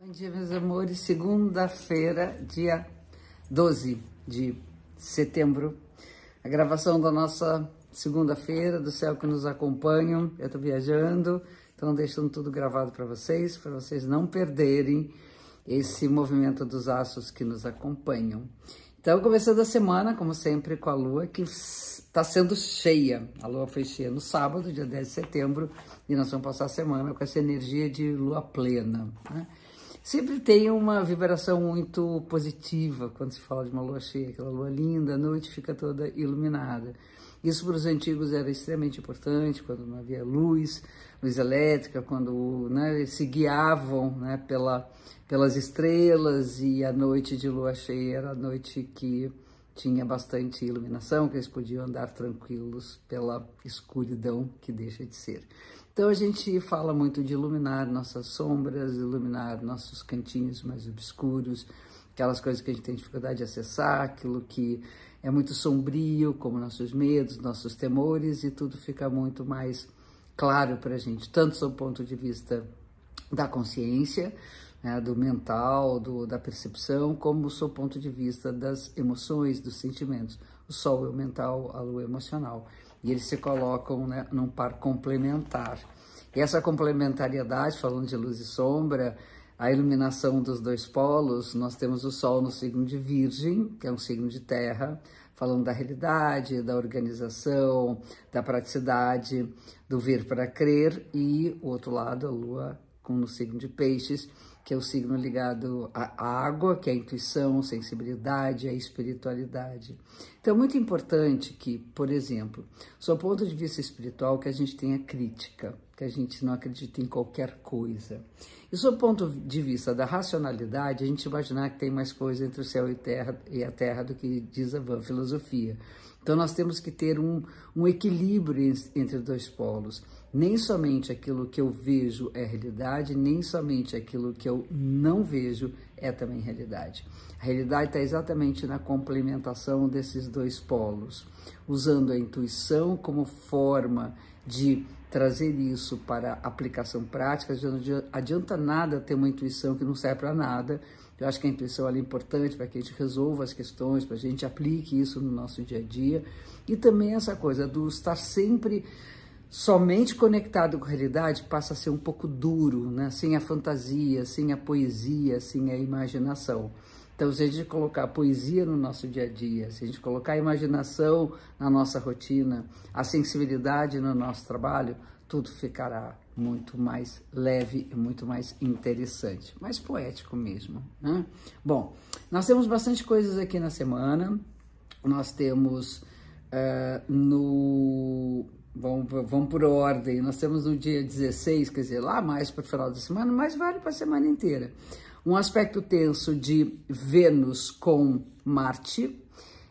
Bom dia, meus amores. Segunda-feira, dia 12 de setembro. A gravação da nossa segunda-feira, do céu que nos acompanham. Eu estou viajando, então deixando tudo gravado para vocês, para vocês não perderem esse movimento dos astros que nos acompanham. Então, começando a semana, como sempre, com a lua que está sendo cheia. A lua foi cheia no sábado, dia 10 de setembro, e nós vamos passar a semana com essa energia de lua plena. Né? Sempre tem uma vibração muito positiva quando se fala de uma lua cheia, aquela lua linda, a noite fica toda iluminada. Isso para os antigos era extremamente importante, quando não havia luz, luz elétrica, quando né, se guiavam né, pela, pelas estrelas e a noite de lua cheia era a noite que tinha bastante iluminação, que eles podiam andar tranquilos pela escuridão que deixa de ser. Então a gente fala muito de iluminar nossas sombras, iluminar nossos cantinhos mais obscuros, aquelas coisas que a gente tem dificuldade de acessar, aquilo que é muito sombrio, como nossos medos, nossos temores, e tudo fica muito mais claro para a gente, tanto sob o ponto de vista da consciência, né, do mental, do, da percepção, como do seu ponto de vista das emoções, dos sentimentos. O Sol é o mental, a Lua é emocional. E eles se colocam né, num par complementar. E essa complementariedade, falando de luz e sombra, a iluminação dos dois polos, nós temos o Sol no signo de Virgem, que é um signo de terra, falando da realidade, da organização, da praticidade, do ver para crer, e o outro lado, a Lua com no signo de Peixes, que é o signo ligado à água, que é a intuição, sensibilidade, a espiritualidade. Então, é muito importante que, por exemplo, do ponto de vista espiritual, que a gente tenha crítica, que a gente não acredite em qualquer coisa. E do ponto de vista da racionalidade, a gente imaginar que tem mais coisa entre o céu e, terra, e a terra do que diz a van filosofia. Então, nós temos que ter um, um equilíbrio entre dois polos. Nem somente aquilo que eu vejo é realidade, nem somente aquilo que eu não vejo é também realidade. A realidade está exatamente na complementação desses dois polos, usando a intuição como forma de trazer isso para aplicação prática. Não adianta nada ter uma intuição que não serve para nada. Eu acho que a intuição é importante para que a gente resolva as questões, para que a gente aplique isso no nosso dia a dia. E também essa coisa do estar sempre somente conectado com a realidade passa a ser um pouco duro, né? sem a fantasia, sem a poesia, sem a imaginação. Então, se a gente colocar a poesia no nosso dia a dia, se a gente colocar a imaginação na nossa rotina, a sensibilidade no nosso trabalho, tudo ficará muito mais leve e muito mais interessante, mais poético mesmo. Né? Bom, nós temos bastante coisas aqui na semana. Nós temos uh, no Vamos, vamos por ordem. Nós temos no dia 16, quer dizer, lá mais para o final da semana, mas vale para a semana inteira. Um aspecto tenso de Vênus com Marte,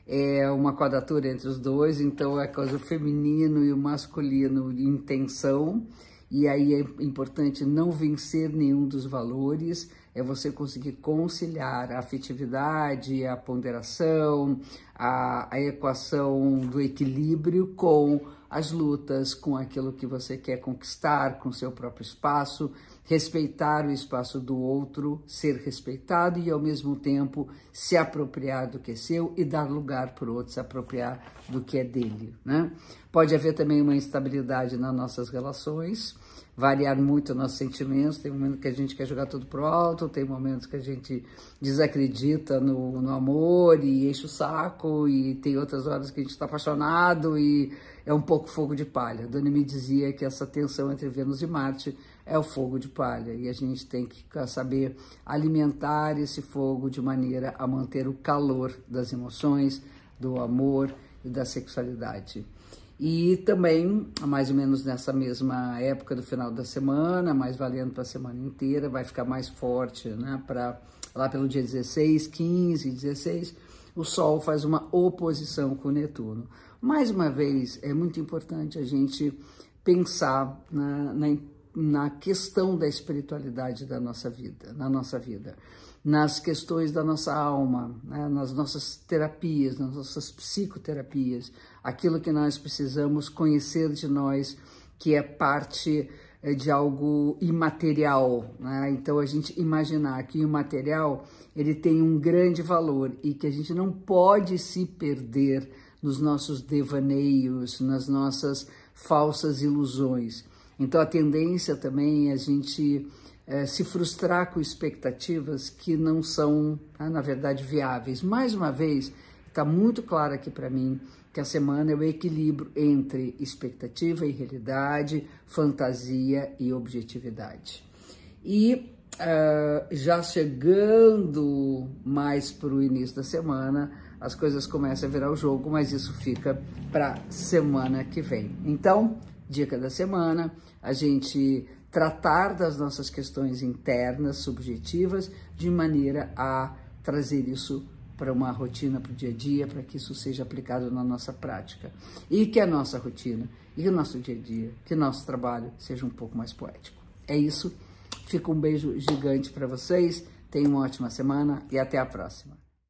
é uma quadratura entre os dois, então é coisa o feminino e o masculino em tensão, e aí é importante não vencer nenhum dos valores, é você conseguir conciliar a afetividade, a ponderação, a, a equação do equilíbrio com as lutas, com aquilo que você quer conquistar, com seu próprio espaço, respeitar o espaço do outro, ser respeitado e ao mesmo tempo se apropriar do que é seu e dar lugar para o outro se apropriar do que é dele, né? Pode haver também uma instabilidade nas nossas relações, variar muito nossos sentimentos. Tem momentos que a gente quer jogar tudo pro alto, tem momentos que a gente desacredita no, no amor e enche o saco, e tem outras horas que a gente está apaixonado e é um pouco fogo de palha. Dona me dizia que essa tensão entre Vênus e Marte é o fogo de palha e a gente tem que saber alimentar esse fogo de maneira a manter o calor das emoções, do amor e da sexualidade. E também, mais ou menos nessa mesma época do final da semana, mais valendo para a semana inteira, vai ficar mais forte, né? Para lá pelo dia 16, 15, 16, o Sol faz uma oposição com o Netuno. Mais uma vez, é muito importante a gente pensar na, na, na questão da espiritualidade da nossa vida, na nossa vida nas questões da nossa alma, né, nas nossas terapias, nas nossas psicoterapias, aquilo que nós precisamos conhecer de nós, que é parte é, de algo imaterial, né? Então a gente imaginar que o material ele tem um grande valor e que a gente não pode se perder nos nossos devaneios, nas nossas falsas ilusões. Então a tendência também é a gente é, se frustrar com expectativas que não são, né, na verdade, viáveis. Mais uma vez, está muito claro aqui para mim que a semana é o equilíbrio entre expectativa e realidade, fantasia e objetividade. E uh, já chegando mais para o início da semana, as coisas começam a virar o jogo, mas isso fica para semana que vem. Então, dica da semana, a gente tratar das nossas questões internas, subjetivas, de maneira a trazer isso para uma rotina para o dia a dia, para que isso seja aplicado na nossa prática. E que a nossa rotina, e o nosso dia a dia, que o nosso trabalho seja um pouco mais poético. É isso. Fica um beijo gigante para vocês. Tenham uma ótima semana e até a próxima.